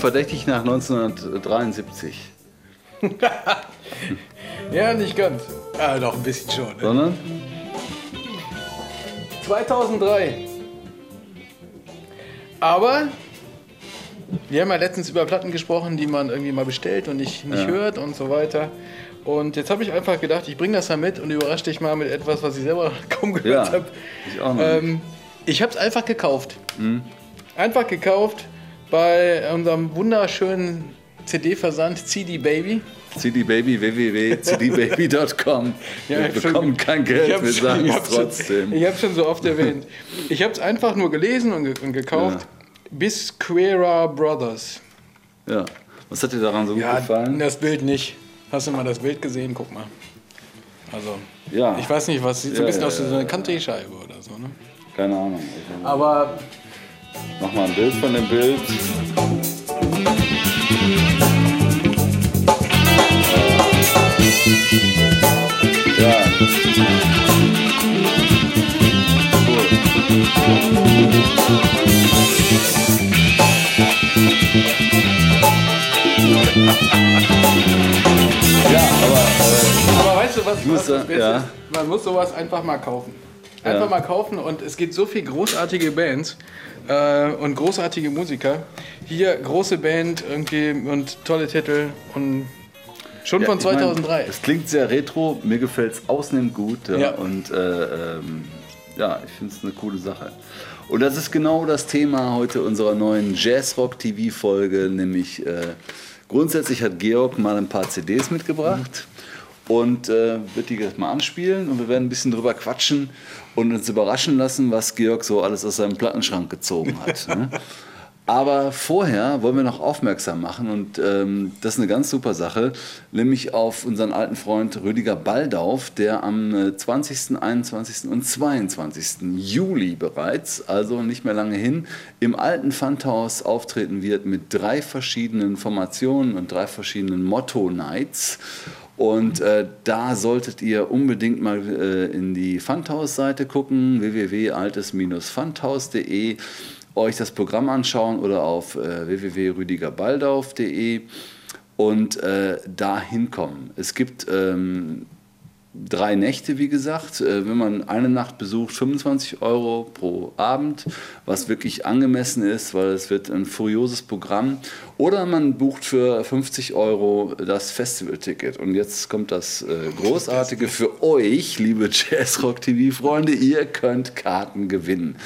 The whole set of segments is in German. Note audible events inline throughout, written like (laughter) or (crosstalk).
verdächtig nach 1973. (laughs) ja, nicht ganz. Ah, doch, ein bisschen schon. Ne? Sondern? 2003. Aber wir haben ja letztens über Platten gesprochen, die man irgendwie mal bestellt und nicht, nicht ja. hört und so weiter. Und jetzt habe ich einfach gedacht, ich bringe das mal mit und überrasche dich mal mit etwas, was ich selber (laughs) kaum gehört ja, habe. Ich auch noch. Ähm, ich habe es einfach gekauft. Mhm. Einfach gekauft bei unserem wunderschönen CD-Versand CD Baby. CD Baby www.cdbaby.com. ja, wir bekommen schon, kein Geld, wir sagen es trotzdem. ich habe es schon so oft erwähnt. Ich habe es einfach nur gelesen und, ge und gekauft. Ja. Bis Quera Brothers. Ja. Was hat dir daran so ja, gut gefallen? Das Bild nicht. Hast du mal das Bild gesehen? Guck mal. Also, ja. ich weiß nicht, was sieht so ein bisschen aus wie so eine Country-Scheibe oder so, ne? Keine Ahnung. Aber. Mach mal ein Bild von dem Bild. Ja. Ja, aber, äh, aber weißt du, was, was das Beste ja. ist? Man muss sowas einfach mal kaufen. Einfach ja. mal kaufen und es gibt so viele großartige Bands äh, und großartige Musiker. Hier große Band irgendwie und tolle Titel und schon ja, von 2003. Es klingt sehr retro, mir gefällt es ausnehmend gut ja, ja. und äh, ähm, ja, ich finde es eine coole Sache. Und das ist genau das Thema heute unserer neuen Jazzrock TV Folge, nämlich äh, grundsätzlich hat Georg mal ein paar CDs mitgebracht. Mhm und äh, wird die jetzt mal anspielen und wir werden ein bisschen drüber quatschen und uns überraschen lassen, was Georg so alles aus seinem Plattenschrank gezogen hat. (laughs) ne? Aber vorher wollen wir noch aufmerksam machen und ähm, das ist eine ganz super Sache, nämlich auf unseren alten Freund Rüdiger Baldauf, der am 20., äh, 21. und 22. Juli bereits, also nicht mehr lange hin, im alten Pfandhaus auftreten wird mit drei verschiedenen Formationen und drei verschiedenen Motto-Nights. Und äh, da solltet ihr unbedingt mal äh, in die Fundhaus-Seite gucken, www.altes-fundhaus.de, euch das Programm anschauen oder auf äh, www.rüdigerbaldauf.de und äh, da hinkommen. Es gibt ähm, drei Nächte, wie gesagt. Äh, wenn man eine Nacht besucht, 25 Euro pro Abend, was wirklich angemessen ist, weil es wird ein furioses Programm. Oder man bucht für 50 Euro das Festivalticket. Und jetzt kommt das äh, Großartige für euch, liebe Jazzrock-TV-Freunde. Ihr könnt Karten gewinnen.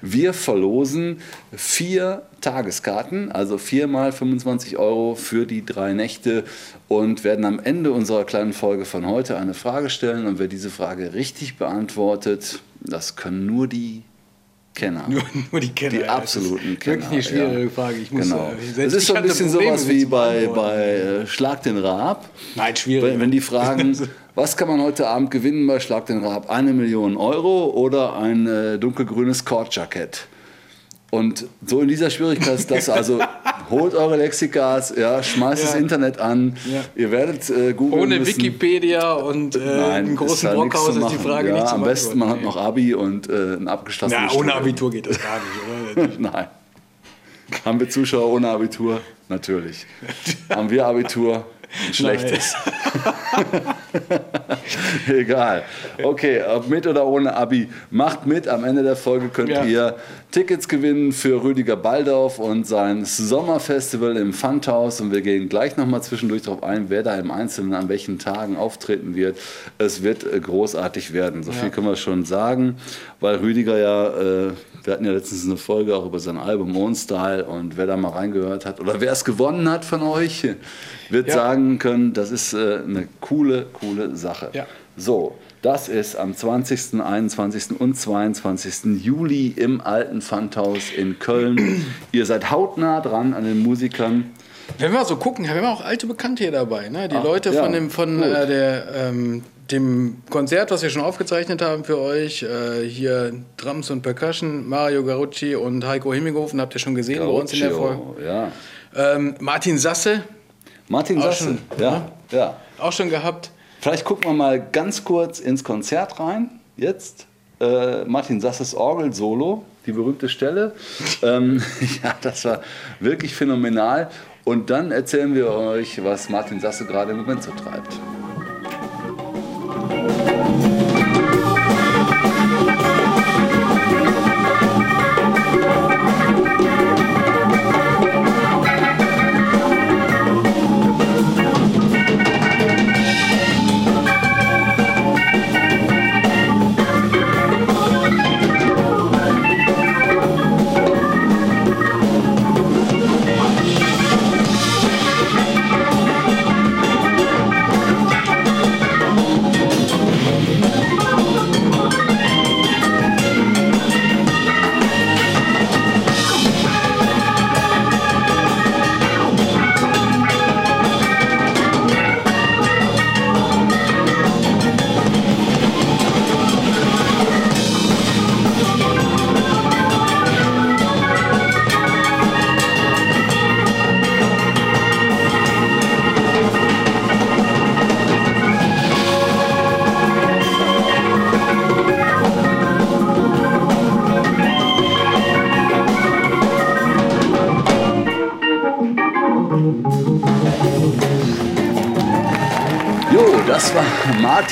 Wir verlosen vier Tageskarten, also viermal 25 Euro für die drei Nächte und werden am Ende unserer kleinen Folge von heute eine Frage stellen. Und wer diese Frage richtig beantwortet, das können nur die Kenner. Nur, nur die Kenner. Die absoluten Kenner. Wirklich eine schwierige ja. Frage. Ich muss, genau. Äh, das ist so ein bisschen sowas wie bei, bei äh, Schlag den Raab. Nein, schwierig. Wenn, wenn die (laughs) fragen, was kann man heute Abend gewinnen bei Schlag den Raab? Eine Million Euro oder ein äh, dunkelgrünes Kordjackett? Und so in dieser Schwierigkeit ist das also, (laughs) holt eure Lexikas, ja, schmeißt ja. das Internet an, ja. ihr werdet äh, googeln Ohne müssen. Wikipedia und äh, Nein, einen großen Brockhaus ist die Frage ja, nicht zu Am besten, man hat noch Abi und äh, ein abgeschlossenes Na, ohne Abitur geht das gar nicht, oder? (laughs) Nein. Haben wir Zuschauer ohne Abitur? Natürlich. Haben wir Abitur? Schlechtes. (laughs) Egal. Okay, ob mit oder ohne Abi, macht mit. Am Ende der Folge könnt ja. ihr Tickets gewinnen für Rüdiger Baldauf und sein Sommerfestival im Fundhaus. Und wir gehen gleich nochmal zwischendurch darauf ein, wer da im Einzelnen an welchen Tagen auftreten wird. Es wird äh, großartig werden. So ja. viel können wir schon sagen, weil Rüdiger ja. Äh, wir hatten ja letztens eine Folge auch über sein Album Own Style und wer da mal reingehört hat oder wer es gewonnen hat von euch, wird ja. sagen können, das ist äh, eine coole, coole Sache. Ja. So, das ist am 20., 21. und 22. Juli im alten Pfandhaus in Köln. (clears throat) Ihr seid hautnah dran an den Musikern. Wenn wir so gucken, haben wir auch alte Bekannte hier dabei. Ne? Die Ach, Leute ja, von, dem, von äh, der ähm, dem Konzert, was wir schon aufgezeichnet haben für euch, äh, hier Drums und Percussion, Mario Garucci und Heiko Himmelhofen, habt ihr schon gesehen Garuccio, bei uns in der Folge. Ja. Ähm, Martin Sasse. Martin Sasse, schon, ja, ne? ja. Auch schon gehabt. Vielleicht gucken wir mal ganz kurz ins Konzert rein, jetzt. Äh, Martin Sasses Orgel-Solo, die berühmte Stelle. (laughs) ähm, (laughs) ja, das war wirklich phänomenal. Und dann erzählen wir euch, was Martin Sasse gerade im Moment so treibt. Thank you.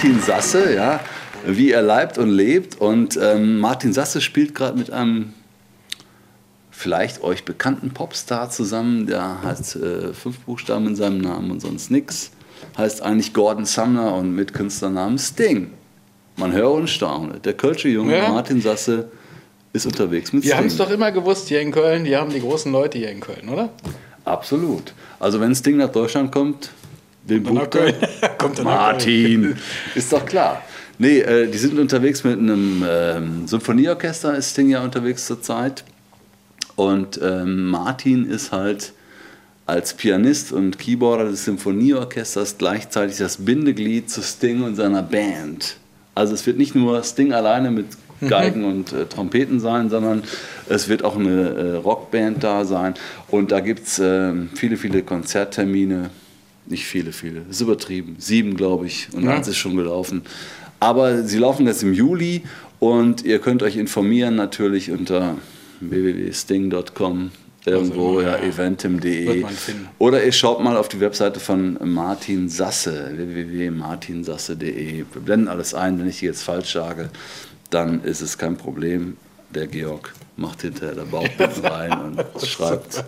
Martin Sasse, ja, wie er leibt und lebt. Und ähm, Martin Sasse spielt gerade mit einem vielleicht euch bekannten Popstar zusammen. Der hat äh, fünf Buchstaben in seinem Namen und sonst nichts. Heißt eigentlich Gordon Sumner und mit Künstlernamen Sting. Man höre und staune. Der Kölsche Junge ja. Martin Sasse ist unterwegs mit Wir Sting. Wir haben es doch immer gewusst hier in Köln. Die haben die großen Leute hier in Köln, oder? Absolut. Also wenn Sting nach Deutschland kommt, den bucht er? Kommt (laughs) Martin, (laughs) ist doch klar. Nee, äh, die sind unterwegs mit einem ähm, Symphonieorchester, ist Sting ja unterwegs zurzeit. Und ähm, Martin ist halt als Pianist und Keyboarder des Symphonieorchesters gleichzeitig das Bindeglied zu Sting und seiner Band. Also es wird nicht nur Sting alleine mit mhm. Geigen mhm. und äh, Trompeten sein, sondern es wird auch eine äh, Rockband da sein. Und da gibt es äh, viele, viele Konzerttermine nicht viele, viele. Das ist übertrieben. Sieben, glaube ich. Und ja. eins ist schon gelaufen. Aber sie laufen jetzt im Juli und ihr könnt euch informieren natürlich unter www.sting.com irgendwo, also, ja, ja, eventim.de. Oder ihr schaut mal auf die Webseite von Martin Sasse, www.martinsasse.de. Wir blenden alles ein, wenn ich die jetzt falsch sage, dann ist es kein Problem. Der Georg macht hinterher der Bauchbinden (laughs) rein und schreibt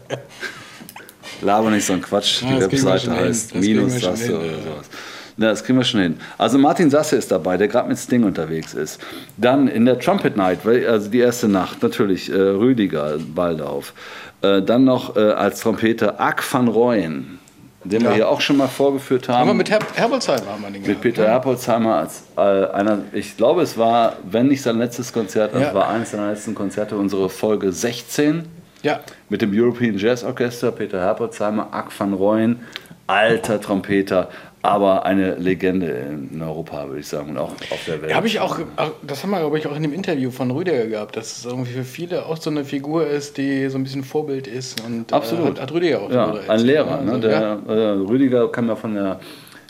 Laber nicht so ein Quatsch. Ja, die Webseite heißt Minus Sasse oder sowas. Ja, das kriegen wir schon hin. Also Martin Sasse ist dabei, der gerade mit Sting unterwegs ist. Dann in der Trumpet Night, also die erste Nacht, natürlich äh, Rüdiger Baldauf. Äh, dann noch äh, als Trompeter Ack van Rooyen, den ja. wir hier auch schon mal vorgeführt haben. Aber mit Her Herbolzheimer haben wir den Mit Peter ja. Herbolzheimer als äh, einer, ich glaube, es war, wenn nicht sein letztes Konzert, ja. es war eines seiner letzten Konzerte, unsere Folge 16. Ja. Mit dem European Jazz Orchestra, Peter Herbertsheimer, Ack van Rooyen, alter Trompeter, aber eine Legende in Europa, würde ich sagen, und auch auf der Welt. Habe ich auch, das haben wir, glaube ich, auch in dem Interview von Rüdiger gehabt, dass es irgendwie für viele auch so eine Figur ist, die so ein bisschen Vorbild ist. Und, äh, Absolut. Äh, hat, hat, Rüdiger auch ja, Ein Lehrer, ne? Der, ja. äh, Rüdiger kam ja von der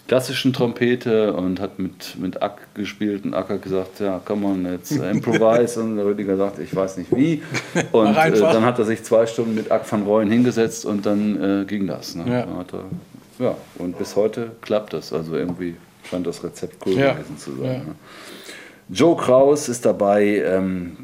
klassischen Trompete und hat mit, mit Ack gespielt und Ack hat gesagt, ja, komm on, jetzt improvise und der Rüdiger sagt, ich weiß nicht wie (laughs) und äh, dann hat er sich zwei Stunden mit Ack van Rooyen hingesetzt und dann äh, ging das. Ne? Ja. Er, ja, und bis heute klappt das, also irgendwie scheint das Rezept cool ja. gewesen zu sein. Ja. Ne? Joe Kraus ist dabei, ähm,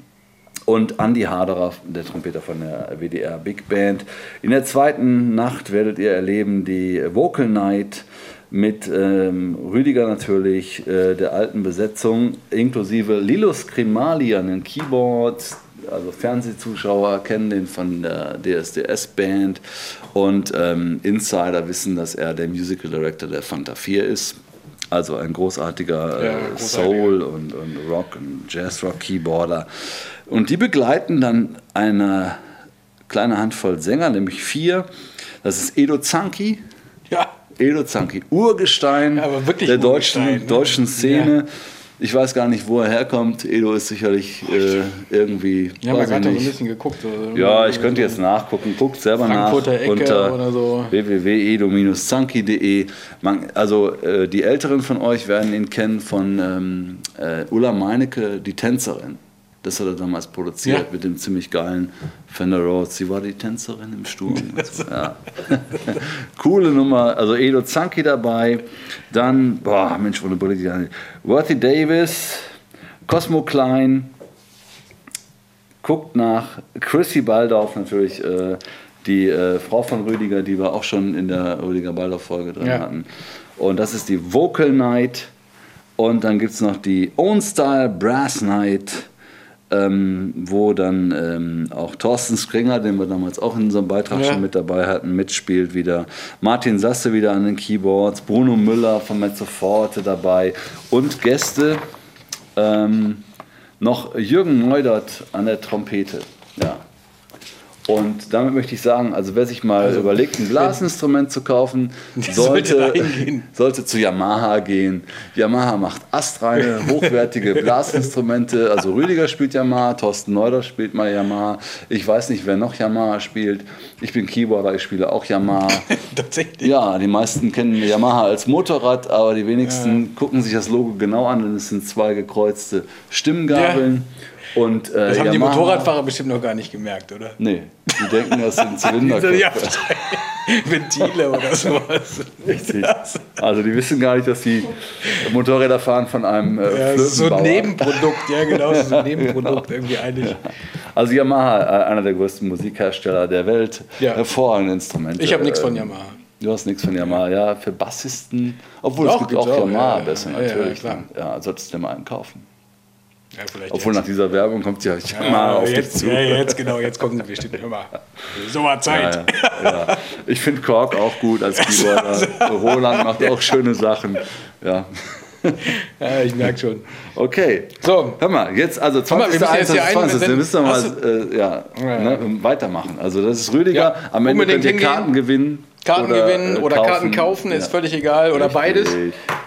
und Andy Haderer, der Trompeter von der WDR Big Band. In der zweiten Nacht werdet ihr erleben die Vocal Night mit ähm, Rüdiger natürlich, äh, der alten Besetzung, inklusive Lilos Krimali an den Keyboards. Also Fernsehzuschauer kennen den von der DSDS-Band und ähm, Insider wissen, dass er der Musical Director der Fanta 4 ist. Also ein großartiger ja, äh, Soul- und, und Rock- und Jazz-Rock-Keyboarder. Und die begleiten dann eine kleine Handvoll Sänger, nämlich vier. Das ist Edo Zanki. Ja. Edo Zanki, Urgestein ja, der deutschen, Urgestein, ne? deutschen Szene. Ja. Ich weiß gar nicht, wo er herkommt. Edo ist sicherlich äh, irgendwie. Wir haben ja gerade so ein bisschen geguckt. Also ja, ich könnte jetzt nachgucken. Guckt selber Frankfurter nach Ecke unter so. www.edo-zanki.de. Also äh, die Älteren von euch werden ihn kennen von ähm, äh, Ulla Meinecke, die Tänzerin. Das hat er damals produziert Ja. mit dem ziemlich geilen Fender Rhodes. Sie war die Tänzerin im Sturm. (laughs) ja. (laughs) Coole Nummer. Also Edo Zanki dabei. Dann, boah, Mensch, wo eine Brille die Worthy Davis, Cosmo Klein. Guckt nach Chrissy Baldorf natürlich. Äh, die äh, Frau von Rüdiger, die wir auch schon in der Rüdiger Baldorf-Folge drin Ja. hatten. Und das ist die Vocal Night. Und dann gibt es noch die Own Style Brass Night, ähm, wo dann ähm, auch Thorsten Springer, den wir damals auch in unserem Beitrag Ja. schon mit dabei hatten, mitspielt wieder. Martin Sasse wieder an den Keyboards, Bruno Müller von Mezzoforte dabei und Gäste. Ähm, noch Jürgen Neudert an der Trompete. Ja. Und damit möchte ich sagen, also wer sich mal überlegt, ein Blasinstrument zu kaufen, (laughs) sollte sollte, zu Yamaha gehen. Yamaha macht astreine, (laughs) hochwertige Blasinstrumente. Also Rüdiger spielt Yamaha, Thorsten Neuder spielt mal Yamaha. Ich weiß nicht, wer noch Yamaha spielt. Ich bin Keyboarder, ich spiele auch Yamaha. (laughs) Tatsächlich. Ja, die meisten kennen Yamaha als Motorrad, aber die wenigsten gucken sich das Logo genau an und es sind zwei gekreuzte Stimmgabeln. Und, äh, Das haben die Yamaha- Motorradfahrer bestimmt noch gar nicht gemerkt, oder? Nee, die denken, das sind (laughs) Zylinderköpfe. Ja, (laughs) Ventile oder sowas. Richtig. Also die wissen gar nicht, dass die Motorräder fahren von einem äh, Ja, so ein. Nebenprodukt, ja genau, ist ein (laughs) Nebenprodukt irgendwie eigentlich. Also Yamaha, äh, einer der größten Musikhersteller der Welt, Ja. hervorragende Instrumente. Ich habe nichts von Ähm, Yamaha. Du hast nichts von Yamaha, ja, für Bassisten. Obwohl es Doch, gibt gibt's auch auch, Yamaha ja, ja. besser, Ja, ja, natürlich. klar. Ja, solltest du dir mal einen kaufen. Ja, Obwohl nach jetzt. dieser Werbung kommt ja Yamaha ja, auf dich jetzt, zu. ja, jetzt genau, jetzt kommen sie bestimmt immer. So war Zeit. ja. Ich finde Kork auch gut als Keyboarder. (laughs) Roland macht auch schöne Sachen. Ja. Ja, ich merke schon. Okay. So, Hör mal, jetzt also mal, wir 20. müssen jetzt hier einen- 20. Wir müssen noch Hast mal äh, ja. Ne, weitermachen. Also das ist Rüdiger. Ja, Am Ende könnt ihr. Karten gewinnen. Karten gewinnen äh, oder Karten kaufen, ist völlig egal. Oder Richtig. beides.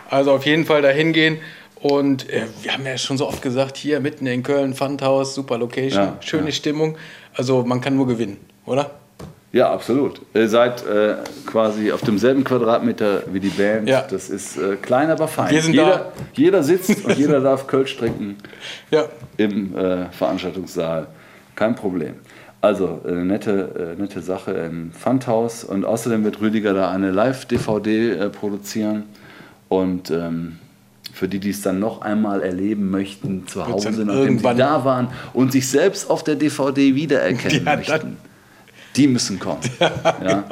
Also auf jeden Fall dahin gehen. Und äh, wir haben ja schon so oft gesagt, hier mitten in Köln, Pfandhaus, super Location, Ja, schöne ja. Stimmung. Also man kann nur gewinnen, oder? Ja, absolut. Ihr seid äh, quasi auf demselben Quadratmeter wie die Band. Ja. Das ist äh, klein, aber fein. Wir sind jeder, da. jeder sitzt (laughs) und jeder darf Kölsch trinken Ja. im äh, Veranstaltungssaal. Kein Problem. Also, äh, nette, äh, nette Sache im Pfandhaus. Und außerdem wird Rüdiger da eine Live-DVD äh, produzieren. Und ähm, für die, die es dann noch einmal erleben möchten, zu Hause, nachdem sie da waren und sich selbst auf der DVD wiedererkennen Ja, möchten, die müssen kommen. (laughs) Ja,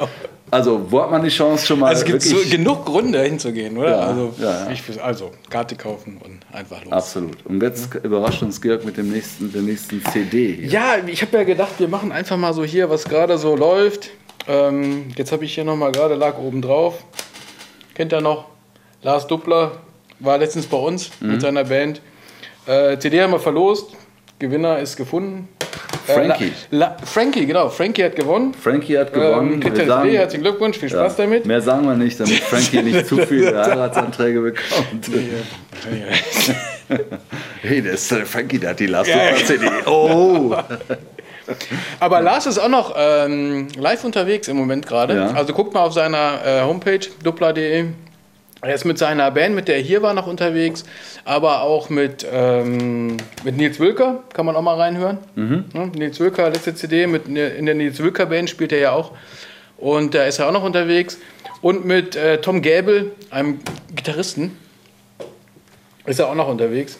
Also, wo hat man die Chance schon mal Also es gibt so genug Gründe hinzugehen, oder? Ja, also, ja, ja. Also Karte kaufen und einfach los. Absolut. Und jetzt überrascht uns Georg mit dem nächsten, der nächsten CD. Hier. Ja, ich habe ja gedacht, wir machen einfach mal so hier, was gerade so läuft. Ähm, jetzt habe ich hier nochmal gerade, lag oben drauf. Kennt ihr noch? Lars Duppler war letztens bei uns Mhm. mit seiner Band. Äh, CD haben wir verlost. Gewinner ist gefunden. Frankie. Äh, La, La, Frankie, genau. Frankie hat gewonnen. Frankie hat gewonnen. Ähm, kriegt Wir er sagen- CD, herzlichen Glückwunsch, viel Spaß Ja, damit. Mehr sagen wir nicht, damit Frankie nicht zu (laughs) viele Heiratsanträge bekommt. (laughs) Hey, der ist der Frankie, der hat die Last Ja. CD. Oh! (laughs) Aber Lars ist auch noch ähm, live unterwegs im Moment gerade. Also guckt mal auf seiner äh, Homepage dupla.de. Er ist mit seiner Band, mit der er hier war, noch unterwegs, aber auch mit, ähm, mit Nils Wilker, kann man auch mal reinhören. Mhm. Ja, Nils Wilker, letzte CD, mit, in der Nils Wilker Band spielt er ja auch. Und da ist er auch noch unterwegs. Und mit äh, Tom Gäbel, einem Gitarristen, ist er auch noch unterwegs.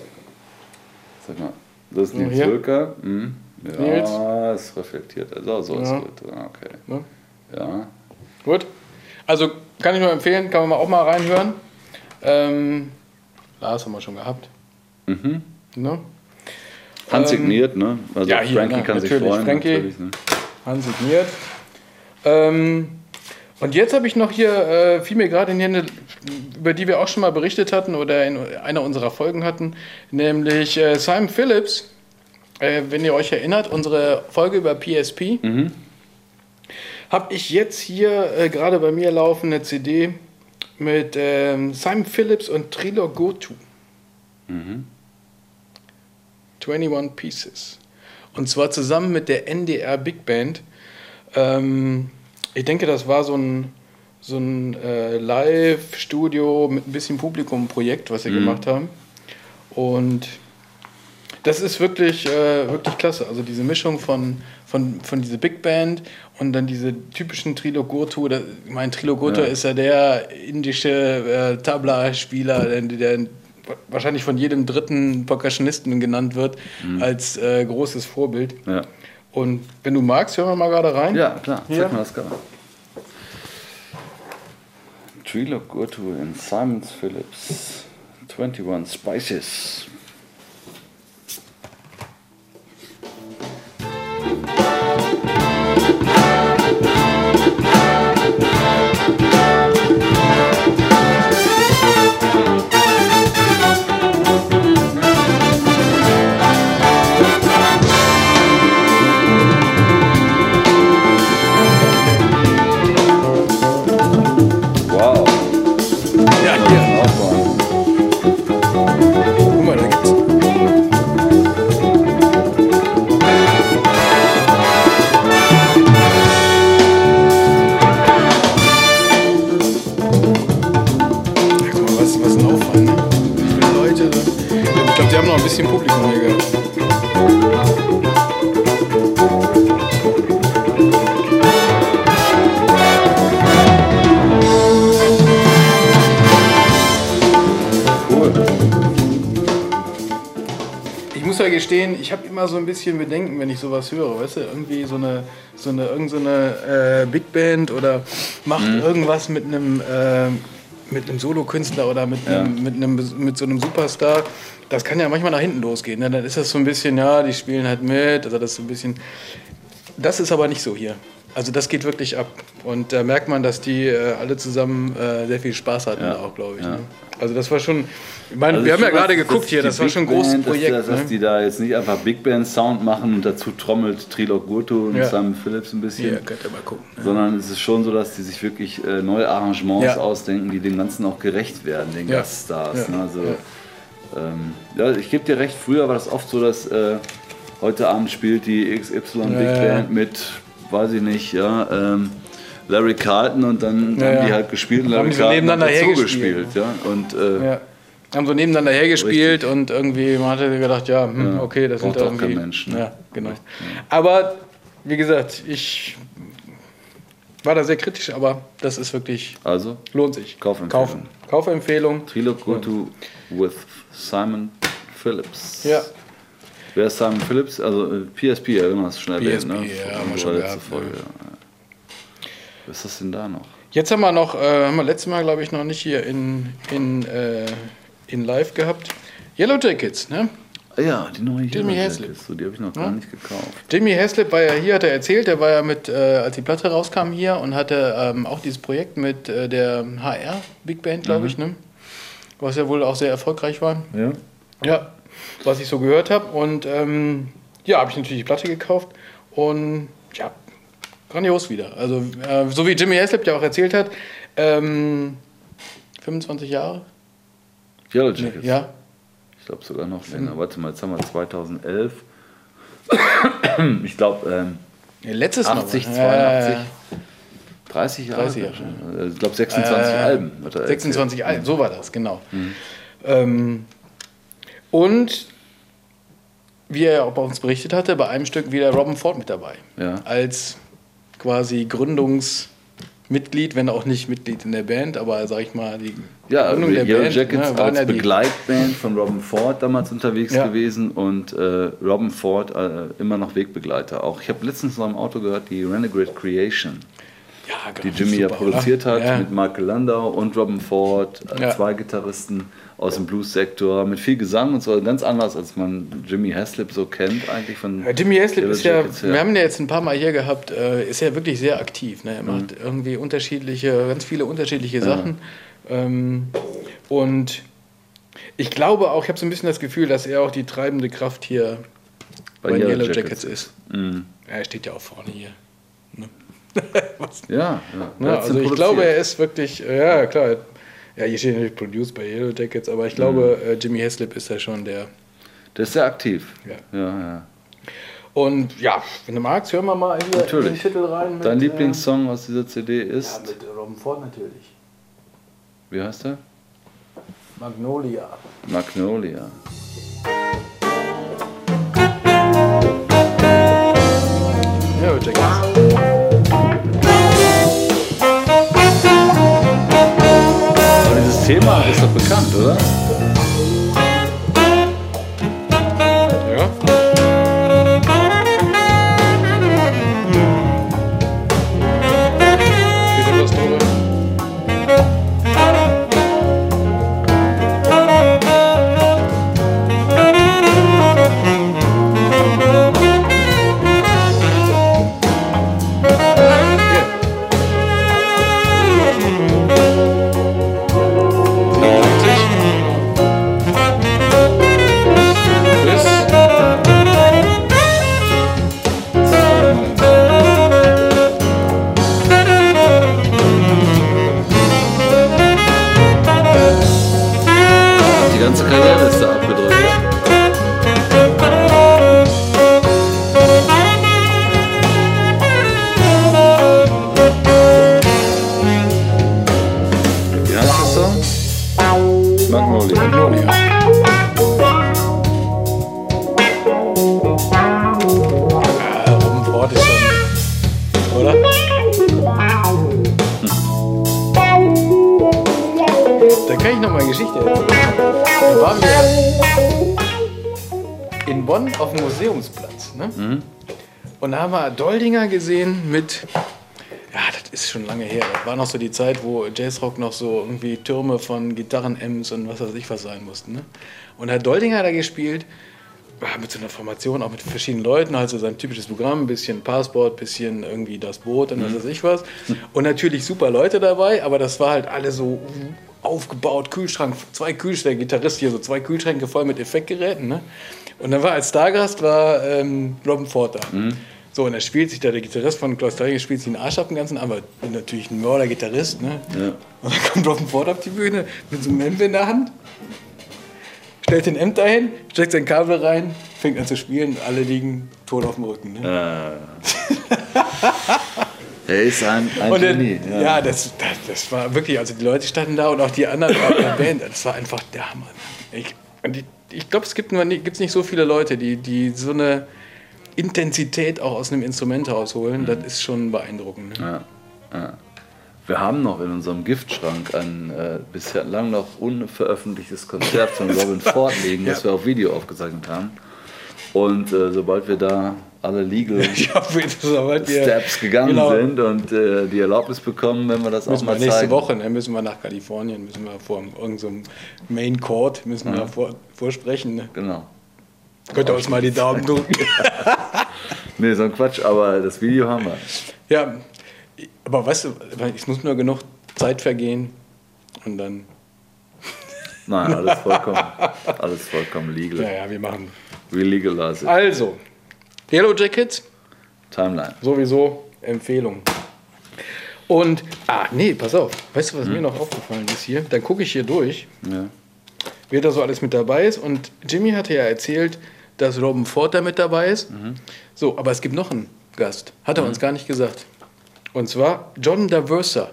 Sag mal, das ist Nils. Wilker. Hm. Ja, Nils. ist reflektiert. Also, so ist Ja. gut. Ah, Okay. Ne? Ja. Gut. Also kann ich nur empfehlen, kann man auch mal reinhören. Ähm, Lars haben wir schon gehabt. Mhm. Ne? Handsigniert, ne? Also ja, hier, Frankie ne, kann sich freuen. Frankie. Natürlich, ne? Handsigniert. Ähm, und jetzt habe ich noch hier, äh, fiel mir gerade in die Hände, über die wir auch schon mal berichtet hatten oder in einer unserer Folgen hatten, nämlich äh, Simon Phillips. Äh, wenn ihr euch erinnert, unsere Folge über PSP, habe ich jetzt hier äh, gerade bei mir laufen eine CD mit ähm, Simon Phillips und Trilor Gotu. Mhm. 21 Pieces. Und zwar zusammen mit der NDR Big Band. Ähm, ich denke, das war so ein, so ein äh, Live-Studio mit ein bisschen Publikum-Projekt, was sie mhm. gemacht haben. Und das ist wirklich, äh, wirklich klasse. Also diese Mischung von, von, von dieser Big Band und dann diese typischen Trilogurtu. Mein Trilogurtu ja. ist ja der indische äh, Tabla-Spieler, der, der, wahrscheinlich von jedem dritten Percussionisten genannt wird mhm. als äh, großes Vorbild. Ja. Und wenn du magst, hören wir mal gerade rein. Ja, klar. Zeig mal das gerade. Trilogurtu in Simons Phillips. 21 Spices. Ich habe immer so ein bisschen Bedenken, wenn ich sowas höre, weißt du, irgendwie so eine, so eine, irgend so eine äh, Big Band oder macht mhm. irgendwas mit einem, äh, mit einem Solokünstler oder mit, ja. einem, mit, einem, mit so einem Superstar. Das kann ja manchmal nach hinten losgehen. Ne? Dann ist das so ein bisschen, ja, die spielen halt mit, also das ist so ein bisschen. Das ist aber nicht so hier. Also das geht wirklich ab. Und da merkt man, dass die äh, alle zusammen äh, sehr viel Spaß hatten, ja. auch, glaube ich. Ja. Ne? Also das war schon, ich meine, also wir haben ja gerade geguckt hier, das war schon ein großes Band, Projekt. Dass, ne? dass, die da jetzt nicht einfach Big Band Sound machen und dazu trommelt Trilog Gurtu und ja. Simon Phillips ein bisschen. Ja, könnt ihr mal gucken. Sondern es ist schon so, dass die sich wirklich äh, neue Arrangements ausdenken, die dem Ganzen auch gerecht werden, den Gaststars. Ne? Also, ähm, ja, ich gebe dir recht, früher war das oft so, dass äh, heute Abend spielt die XY Big Band mit weiß ich nicht, ja, ähm, Larry Carlton und dann ja, haben die halt gespielt und Larry haben Carlton nebeneinander hat dazu gespielt. Ja. Und, äh. Haben so nebeneinander hergespielt richtig. und irgendwie, man hatte gedacht, ja, hm, okay, das sind irgendwie... Kein Mensch, ne? Ja, genau. Aber, wie gesagt, ich war da sehr kritisch, aber das ist wirklich... Also? Lohnt sich. Kaufempfehlung. Kaufen. Kaufempfehlung. Trilog Go to with Simon Phillips. Ja. Wer ist Simon Phillips? Also PSP, ja, du hast schon erwähnt, PSP, ne? Ja, haben wir schon gehabt, Folge. Ja. Was ist das denn da noch? Jetzt haben wir noch, äh, haben wir letztes Mal, glaube ich, noch nicht hier in, in, äh, in live gehabt. Yellow Jackets, ne? Ja, die neue Jimmy Haslip. So, die habe ich noch gar nicht gekauft. Jimmy Haslip war ja hier, hat er erzählt, der war ja mit, äh, als die Platte rauskam hier und hatte ähm, auch dieses Projekt mit äh, der HR Big Band, glaube mhm. ich, ne? Was ja wohl auch sehr erfolgreich war. Ja. Ja, was ich so gehört habe. Und ähm, ja, habe ich natürlich die Platte gekauft und ja, grandios wieder. Also, äh, so wie Jimmy Haslip ja auch erzählt hat, ähm, 25 Jahre. Yellow Jackets? Ja. Ich glaube sogar noch länger. Warte mal, jetzt haben wir 2011. (coughs) ich glaube, ähm, ja, letztes 80, Mal. 82. Äh, 30 Jahre. 30 Jahre. Also, ich glaube 26 äh, Alben. 26 Alben, so war das, genau. Mhm. Ähm, und wie er auch bei uns berichtet hatte, bei einem Stück wieder Robin Ford mit dabei. Ja. Als quasi Gründungsmitglied, wenn auch nicht Mitglied in der Band, aber sag ich mal, die ja, Gründung der Yellow Band. Jackets ne, als ja Begleitband von Robin Ford damals unterwegs ja. gewesen und äh, Robin Ford äh, immer noch Wegbegleiter. Auch ich habe letztens noch im Auto gehört, die Renegade Creation. Ja, die Jimmy super, ja produziert oder? hat ja. mit Michael Landau und Robin Ford, äh, zwei Gitarristen aus dem Blues-Sektor mit viel Gesang und so, ganz anders, als man Jimmy Haslip so kennt eigentlich von. Jimmy Haslip ist ja, wir haben ihn ja jetzt ein paar Mal hier gehabt, äh, ist ja wirklich sehr aktiv. Ne? Er macht mhm. irgendwie unterschiedliche, ganz viele unterschiedliche. Sachen. Ähm, und ich glaube auch, ich habe so ein bisschen das Gefühl, dass er auch die treibende Kraft hier bei, bei Yellow, Yellow Jackets, Jackets ist. Mhm. er steht ja auch vorne hier. Ne? Ja, ja. ja also ich glaube, er ist wirklich, ja klar, Ja, hier steht natürlich Produced bei Yellow Jackets, aber ich glaube, mhm. Jimmy Heslip ist ja schon der. Der ist sehr aktiv. Ja. ja, ja. Und ja, wenn du magst, hören wir mal hier natürlich. in den Titel rein. Mit, Dein Lieblingssong aus dieser CD ist? Ja, mit Robin Ford natürlich. Wie heißt der? Magnolia. Magnolia. Ja, check Thema ist doch bekannt, oder? Doldinger gesehen mit, ja, das ist schon lange her. Das war noch so die Zeit, wo Jazzrock noch so irgendwie Türme von Gitarren-Ems und was weiß ich was sein mussten. Ne? Und Herr Doldinger hat da gespielt, mit so einer Formation, auch mit verschiedenen Leuten, halt so sein typisches Programm, ein bisschen Passport, ein bisschen irgendwie das Boot und was mhm. weiß ich was. Und natürlich super Leute dabei, aber das war halt alles so aufgebaut, Kühlschrank, zwei Kühlschränke, Gitarrist hier, so zwei Kühlschränke voll mit Effektgeräten. Ne? Und dann war als Stargast war ähm, Robin Ford da. Mhm. So, und er spielt sich da, der Gitarrist von Klaus Dreiger spielt sich den Arsch ab den ganzen, aber natürlich ein Mörder-Gitarrist, ne? Ja. (laughs) Und dann kommt Robin Ford auf die Bühne mit so einem Hemd in der Hand, stellt den Hemd dahin, steckt sein Kabel rein, fängt an zu spielen, alle liegen tot auf dem Rücken. Ne? Ja. (laughs) er ist ein, ein und Genie. Ja, ja das, das, das, war wirklich, also die Leute standen da und auch die anderen der (laughs) Band, das war einfach der Hammer. Ne? Ich, ich, glaube, es gibt nicht so viele Leute, die, die so eine Intensität auch aus einem Instrument rausholen, mhm. das ist schon beeindruckend. Ne? Ja, ja. Wir haben noch in unserem Giftschrank ein äh, bislang noch unveröffentlichtes Konzert von (laughs) Robin Ford liegen, ja. das wir auf Video aufgezeichnet haben. Und äh, sobald wir da alle Legal (laughs) hoffe, Steps gegangen genau. sind und äh, die Erlaubnis bekommen, wenn wir das müssen auch mal wir nächste zeigen. Woche ne, müssen wir nach Kalifornien, müssen wir vor irgendeinem so Main Court müssen ja. wir vor, vorsprechen. Ne? Genau. Könnt ihr uns mal die Daumen drücken? (laughs) nee, so ein Quatsch, aber das Video haben wir. Ja, aber weißt du, es muss nur genug Zeit vergehen und dann. (laughs) Nein, alles vollkommen, alles vollkommen legal. Ja, ja, wir machen. We legalize it. Also, Yellow Jackets. Timeline. Sowieso Empfehlung. Und, ah, nee, pass auf. Weißt du, was hm. mir noch aufgefallen ist hier? Dann gucke ich hier durch. Ja wer da so alles mit dabei ist. Und Jimmy hatte ja erzählt, dass Robin Ford da mit dabei ist. Mhm. So, aber es gibt noch einen Gast. Hat er mhm. uns gar nicht gesagt. Und zwar John Daversa.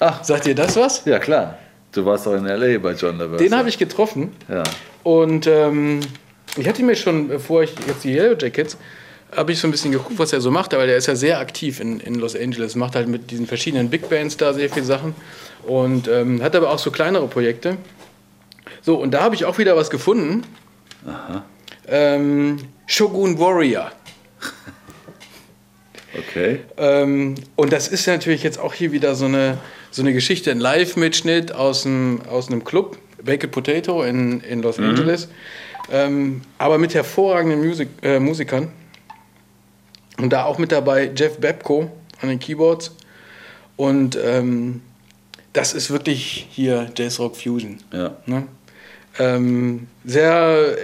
Ach. Sagt ihr das was? Ja, klar. Du warst doch in L.A. bei John Daversa. Den habe ich getroffen. Ja. Und ähm, ich hatte mir schon, bevor ich jetzt die Yellow Jackets, habe ich so ein bisschen geguckt, was er so macht, weil der ist ja sehr aktiv in, in Los Angeles, macht halt mit diesen verschiedenen Big Bands da sehr viele Sachen und ähm, hat aber auch so kleinere Projekte. So, und da habe ich auch wieder was gefunden. Aha. Ähm, Shogun Warrior. (laughs) Okay. Ähm, und das ist natürlich jetzt auch hier wieder so eine, so eine Geschichte, ein Live-Mitschnitt aus, einem, aus einem Club, Baked Potato in, in Los mhm. Angeles. Ähm, aber mit hervorragenden Musik, äh, Musikern. Und da auch mit dabei Jeff Babko an den Keyboards. Und ähm, das ist wirklich hier Jazzrock Fusion. Ja. Ne? Ähm, sehr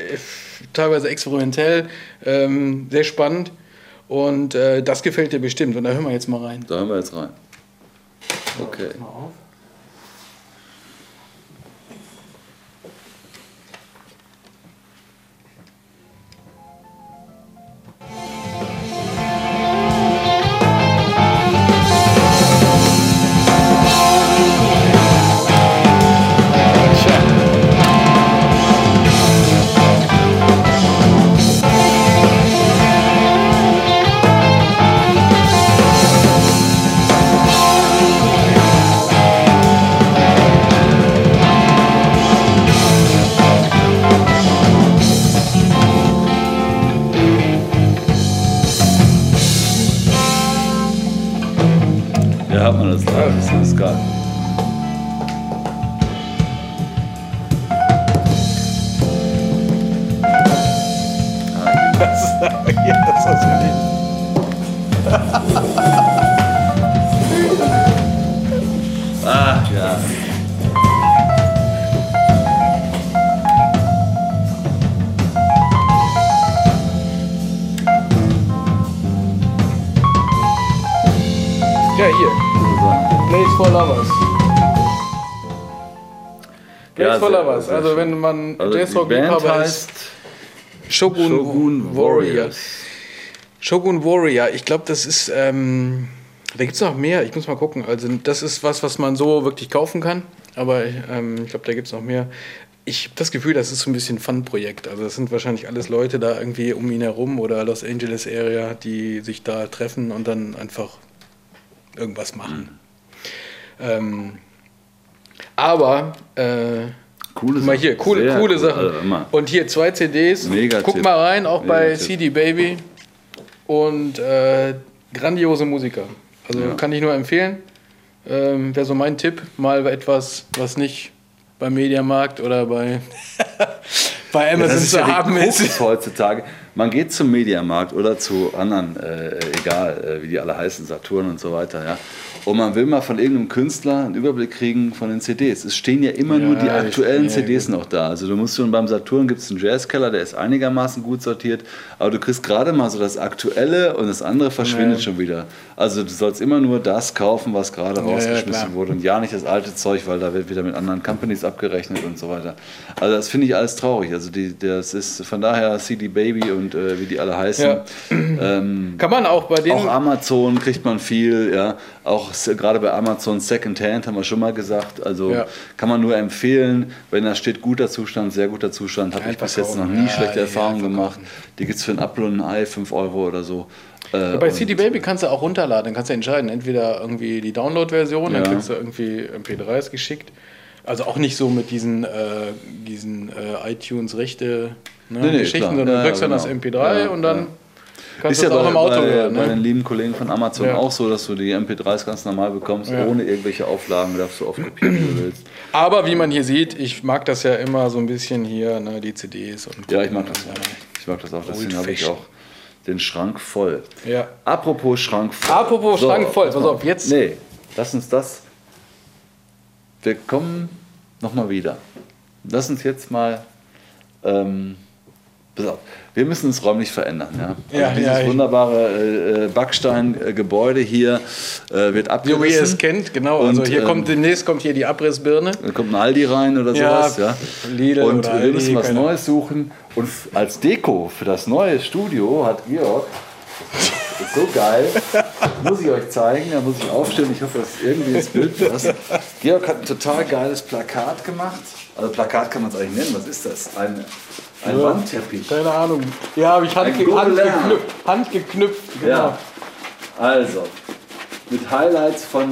teilweise experimentell, ähm, sehr spannend und äh, das gefällt dir bestimmt. Und da hören wir jetzt mal rein. Da hören wir jetzt rein. Okay. Ja, for sehr- Also wenn man Also Jazzrock die Band Liebhaber ist, heißt Shogun, Shogun Warrior. Shogun Warrior, ich glaube, das ist, ähm, da gibt es noch mehr, ich muss mal gucken. Also das ist was, was man so wirklich kaufen kann, aber ähm, ich glaube, da gibt es noch mehr. Ich habe das Gefühl, das ist so ein bisschen ein Fun-Projekt. Also das sind wahrscheinlich alles Leute da irgendwie um ihn herum oder Los Angeles Area, die sich da treffen und dann einfach irgendwas machen. Ähm, aber äh, Coole mal hier, coole, Sehr coole cool. Sachen. Also immer. Und hier zwei CDs. Mega Guck mal rein, auch Mega bei Tipp. CD Baby. Und äh, grandiose Musiker. Also Ja. kann ich nur empfehlen. Ähm, Wäre so mein Tipp, mal etwas, was nicht beim Mediamarkt oder bei, (laughs) bei Amazon ist zu ja haben ist. heutzutage. Man geht zum Mediamarkt oder zu anderen, äh, egal äh, wie die alle heißen, Saturn und so weiter, ja. Und man will mal von irgendeinem Künstler einen Überblick kriegen von den CDs. Es stehen ja immer Ja, nur die ich- aktuellen ja, CDs gut. noch da. Also du musst schon beim Saturn gibt es einen Jazzkeller, der ist einigermaßen gut sortiert, aber du kriegst gerade mal so das Aktuelle und das andere verschwindet Ja. schon wieder. Also du sollst immer nur das kaufen, was gerade rausgeschmissen wurde und ja nicht das alte Zeug, weil da wird wieder mit anderen Companies abgerechnet und so weiter. Also das finde ich alles traurig. Also die, das ist von daher CD Baby und äh, wie die alle heißen. Ähm, Kann man auch bei denen. auch Amazon kriegt man viel, ja. Auch s- gerade bei Amazon Secondhand haben wir schon mal gesagt. Also Ja. kann man nur empfehlen, wenn da steht guter Zustand, sehr guter Zustand, habe ich bis jetzt noch nie Ja, schlechte Erfahrungen gemacht. Die gibt es für ein Apfel und ein Ei, 5 Euro oder so. Äh, Bei CD Baby kannst du auch runterladen, dann kannst du entscheiden, entweder irgendwie die Download-Version, dann kriegst du irgendwie MP3s geschickt. Also auch nicht so mit diesen, äh, diesen äh, iTunes-Rechte ne, Nee, nee, Geschichten, klar. sondern Ja, du kriegst dann genau. das MP3 Ja, und dann. Kannst Ist ja auch bei, im Auto bei, hören. bei den Ne? lieben Kollegen von Amazon Ja. auch so, dass du die MP3s ganz normal bekommst, Ja. ohne irgendwelche Auflagen, darfst du oft kopieren, wie du willst. Aber wie man hier sieht, ich mag das ja immer so ein bisschen hier, ne, die CDs. Und Ja, ich mag das auch. Ich mag das auch, deswegen habe ich auch den Schrank voll. Ja. Apropos Schrank voll. Apropos Schrank voll, pass auf, jetzt- Nee, lass uns das. Wir kommen nochmal wieder. Lass uns jetzt mal. Ähm, pass auf, wir müssen uns räumlich verändern. Ja? Also Ja, dieses ja, wunderbare äh, Backsteingebäude hier äh, wird So abgerissen. wie ihr es kennt, genau. also Und, hier ähm, kommt demnächst kommt hier die Abrissbirne. Dann kommt ein Aldi rein oder sowas. Ja, Lidl Und wir Aldi, müssen was Neues suchen. Und als Deko für das neue Studio hat Georg, ist so geil, muss ich euch zeigen, da muss ich aufstellen, ich hoffe, dass irgendwie ins Bild passt. Georg hat ein total geiles Plakat gemacht. Also Plakat kann man es eigentlich nennen, was ist das? Ein, ein Ja. Wandteppich. Keine Ahnung. Ja, habe ich Ein Hand, ge Hand, Gobelin. geknüpft, Hand geknüpft. Genau. Ja, also mit Highlights von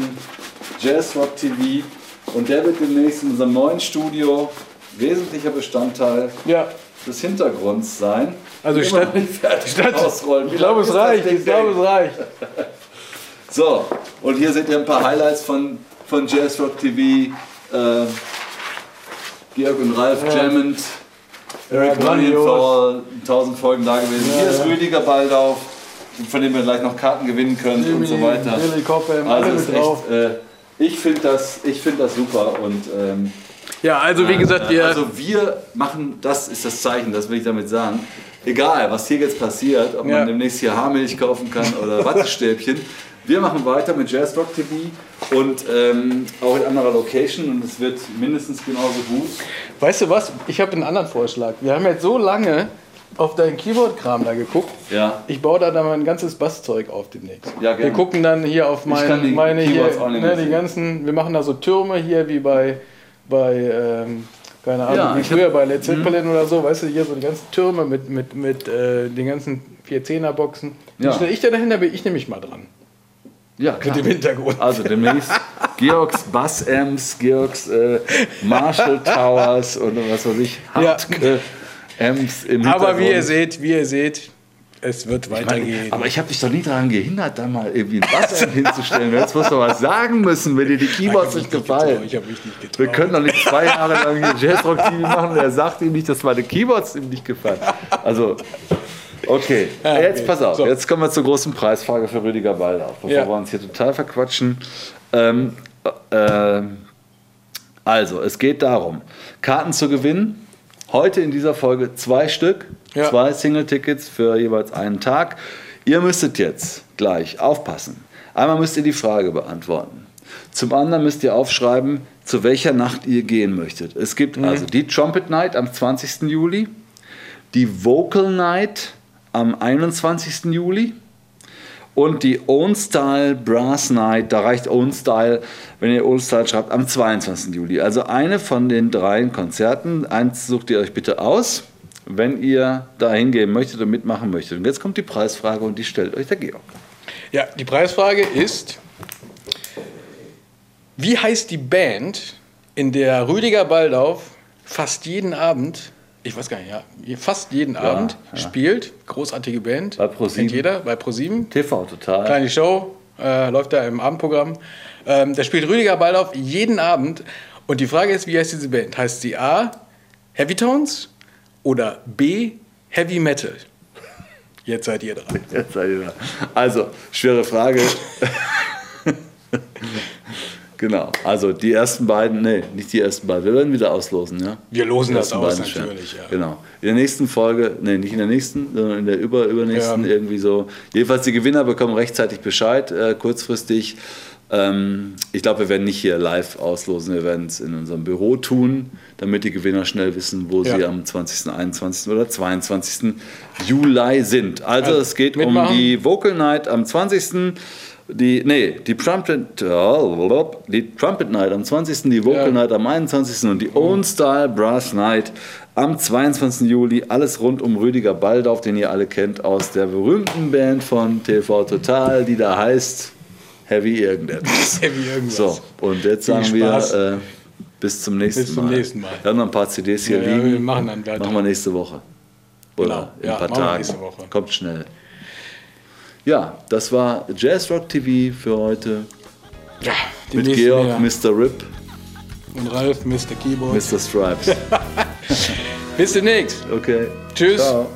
Jazz Rock TV und der wird demnächst in unserem neuen Studio wesentlicher Bestandteil ja. des Hintergrunds sein. Also Immer statt- nicht fertig (laughs) statt- ausrollen. Ich glaube, es reicht. Ich glaube, es reicht. (laughs) So, und hier seht ihr ein paar Highlights von, von Jazz Rock TV. Äh, Georg und Ralf Ja. jammend. Ja, Eric grandios. Marienthal, 1000 Folgen da gewesen. Ja, hier ist ja. Rüdiger Baldauf, von dem ihr gleich noch Karten gewinnen könnt und so weiter. Billy Copham, Also ist echt, äh, ich finde das, ich find das super und ähm, Ja, also wie gesagt, wir. also wir machen, das ist das Zeichen, das will ich damit sagen. Egal, was hier jetzt passiert, ob Ja. man demnächst hier Haarmilch kaufen kann oder Wattestäbchen, wir machen weiter mit Jazz Rock TV und ähm, auch in anderer Location und es wird mindestens genauso gut. weißt du was? Ich habe einen anderen Vorschlag. Wir haben jetzt so lange auf deinen Keyboard-Kram da geguckt. Ja, Ich baue da dann mein ganzes Basszeug auf demnächst. Ja, wir gerne. gucken dann hier auf kann mein, die meine Keyboards hier, ne, die ganzen, wir machen da so Türme hier wie bei, bei ähm, keine Ahnung, Ja, wie ich hab- Mhm. früher bei Led Zeppelin oder so, weißt du, hier so die ganzen Türme mit, mit, mit äh, den ganzen vier Zehner-Boxen. Die Ja. stelle ich da dahinter, bin ich nämlich mal dran. Ja Mit klar. dem Hintergrund. Also demnächst Georgs Bass-Amps, Georgs äh, Marshall Towers und was weiß ich, Ja. Hartke Amps im Aber wie ihr Hintergrund. seht, wie ihr seht, Es wird weitergehen. Ich meine, aber ich habe dich doch nie daran gehindert, da mal irgendwie ein Wasser hinzustellen. Jetzt musst du was sagen müssen, wenn dir die Keyboards nicht gefallen. Ich habe mich nicht getraut. Wir können doch nicht zwei Jahre lang hier Jazzrock TV machen und er sagt ihm nicht, dass meine Keyboards ihm nicht gefallen. Also, okay. Ja, Jetzt okay. pass auf. So. Jetzt kommen wir zur großen Preisfrage für Rüdiger Baldauf, bevor Ja. wir uns hier total verquatschen. Ähm, äh, also, es geht darum, Karten zu gewinnen. Heute in dieser Folge zwei Stück, Ja. zwei Single-Tickets für jeweils einen Tag. Ihr müsstet jetzt gleich aufpassen. Einmal müsst ihr die Frage beantworten. Zum anderen müsst ihr aufschreiben, zu welcher Nacht ihr gehen möchtet. Es gibt also die Trumpet Night am 20. Juli, die Vocal Night am 21. Juli und die Own Style Brass Night, da reicht Own Style, wenn ihr Own Style schreibt, am 22. Juli. Also eine von den drei Konzerten. Eins sucht ihr euch bitte aus, wenn ihr da hingehen möchtet und mitmachen möchtet. Und jetzt kommt die Preisfrage und die stellt euch der Georg. Ja, die Preisfrage ist: Wie heißt die Band, in der Rüdiger Baldauf fast jeden Abend, ich weiß gar nicht, ja, fast jeden Abend ja. spielt? Großartige Band. Bei ProSieben. Jeder, bei ProSieben. TV total. Kleine Show, äh, läuft da im Abendprogramm. Ähm, da spielt Rüdiger Baldauf jeden Abend. Und die Frage ist, wie heißt diese Band? Heißt sie A. Heavy Tones oder B. Heavy Metal? (laughs) Jetzt seid ihr dran. Jetzt seid ihr da. Also, schwere Frage. (laughs) genau. Also, die ersten beiden, nee, nicht die ersten beiden. Wir werden wieder auslosen, ja? Wir losen das aus, Stellen. natürlich, ja. Genau. In der nächsten Folge, nee, nicht in der nächsten, sondern in der über, übernächsten Ja. irgendwie so. Jedenfalls, die Gewinner bekommen rechtzeitig Bescheid, äh, kurzfristig. Ähm, ich glaube, wir werden nicht hier live auslosen, wir werden es in unserem Büro tun, damit die Gewinner schnell wissen, wo Ja. sie am 20., 21. oder 22. Juli sind. Also, Also, es geht um mitmachen. die Vocal Night am 20. Die, nee, die Trumpet, die Trumpet Night am 20., die Vocal Ja. Night am 21. und die Own Style Brass Night am 22. Juli. Alles rund um Rüdiger Baldauf, den ihr alle kennt aus der berühmten Band von TV Total, die da heißt Heavy Irgendetwas. (laughs) Heavy irgendwas. So, und jetzt Viel sagen wir Spaß. äh, bis zum nächsten Bis zum Mal. nächsten Mal. Wir haben noch ein paar CDs hier Ja, ja, liegen. wir machen dann weiter. Machen wir nächste Woche. Oder Genau. in Ja, ein paar wir Tagen. Kommt schnell. Ja, das war Jazz Rock TV für heute. Ja, Mit Georg. Mr. Rip, und Ralf, Mr. Keyboard. Mr. Stripes. (laughs) Bis demnächst. Okay. Tschüss. Ciao.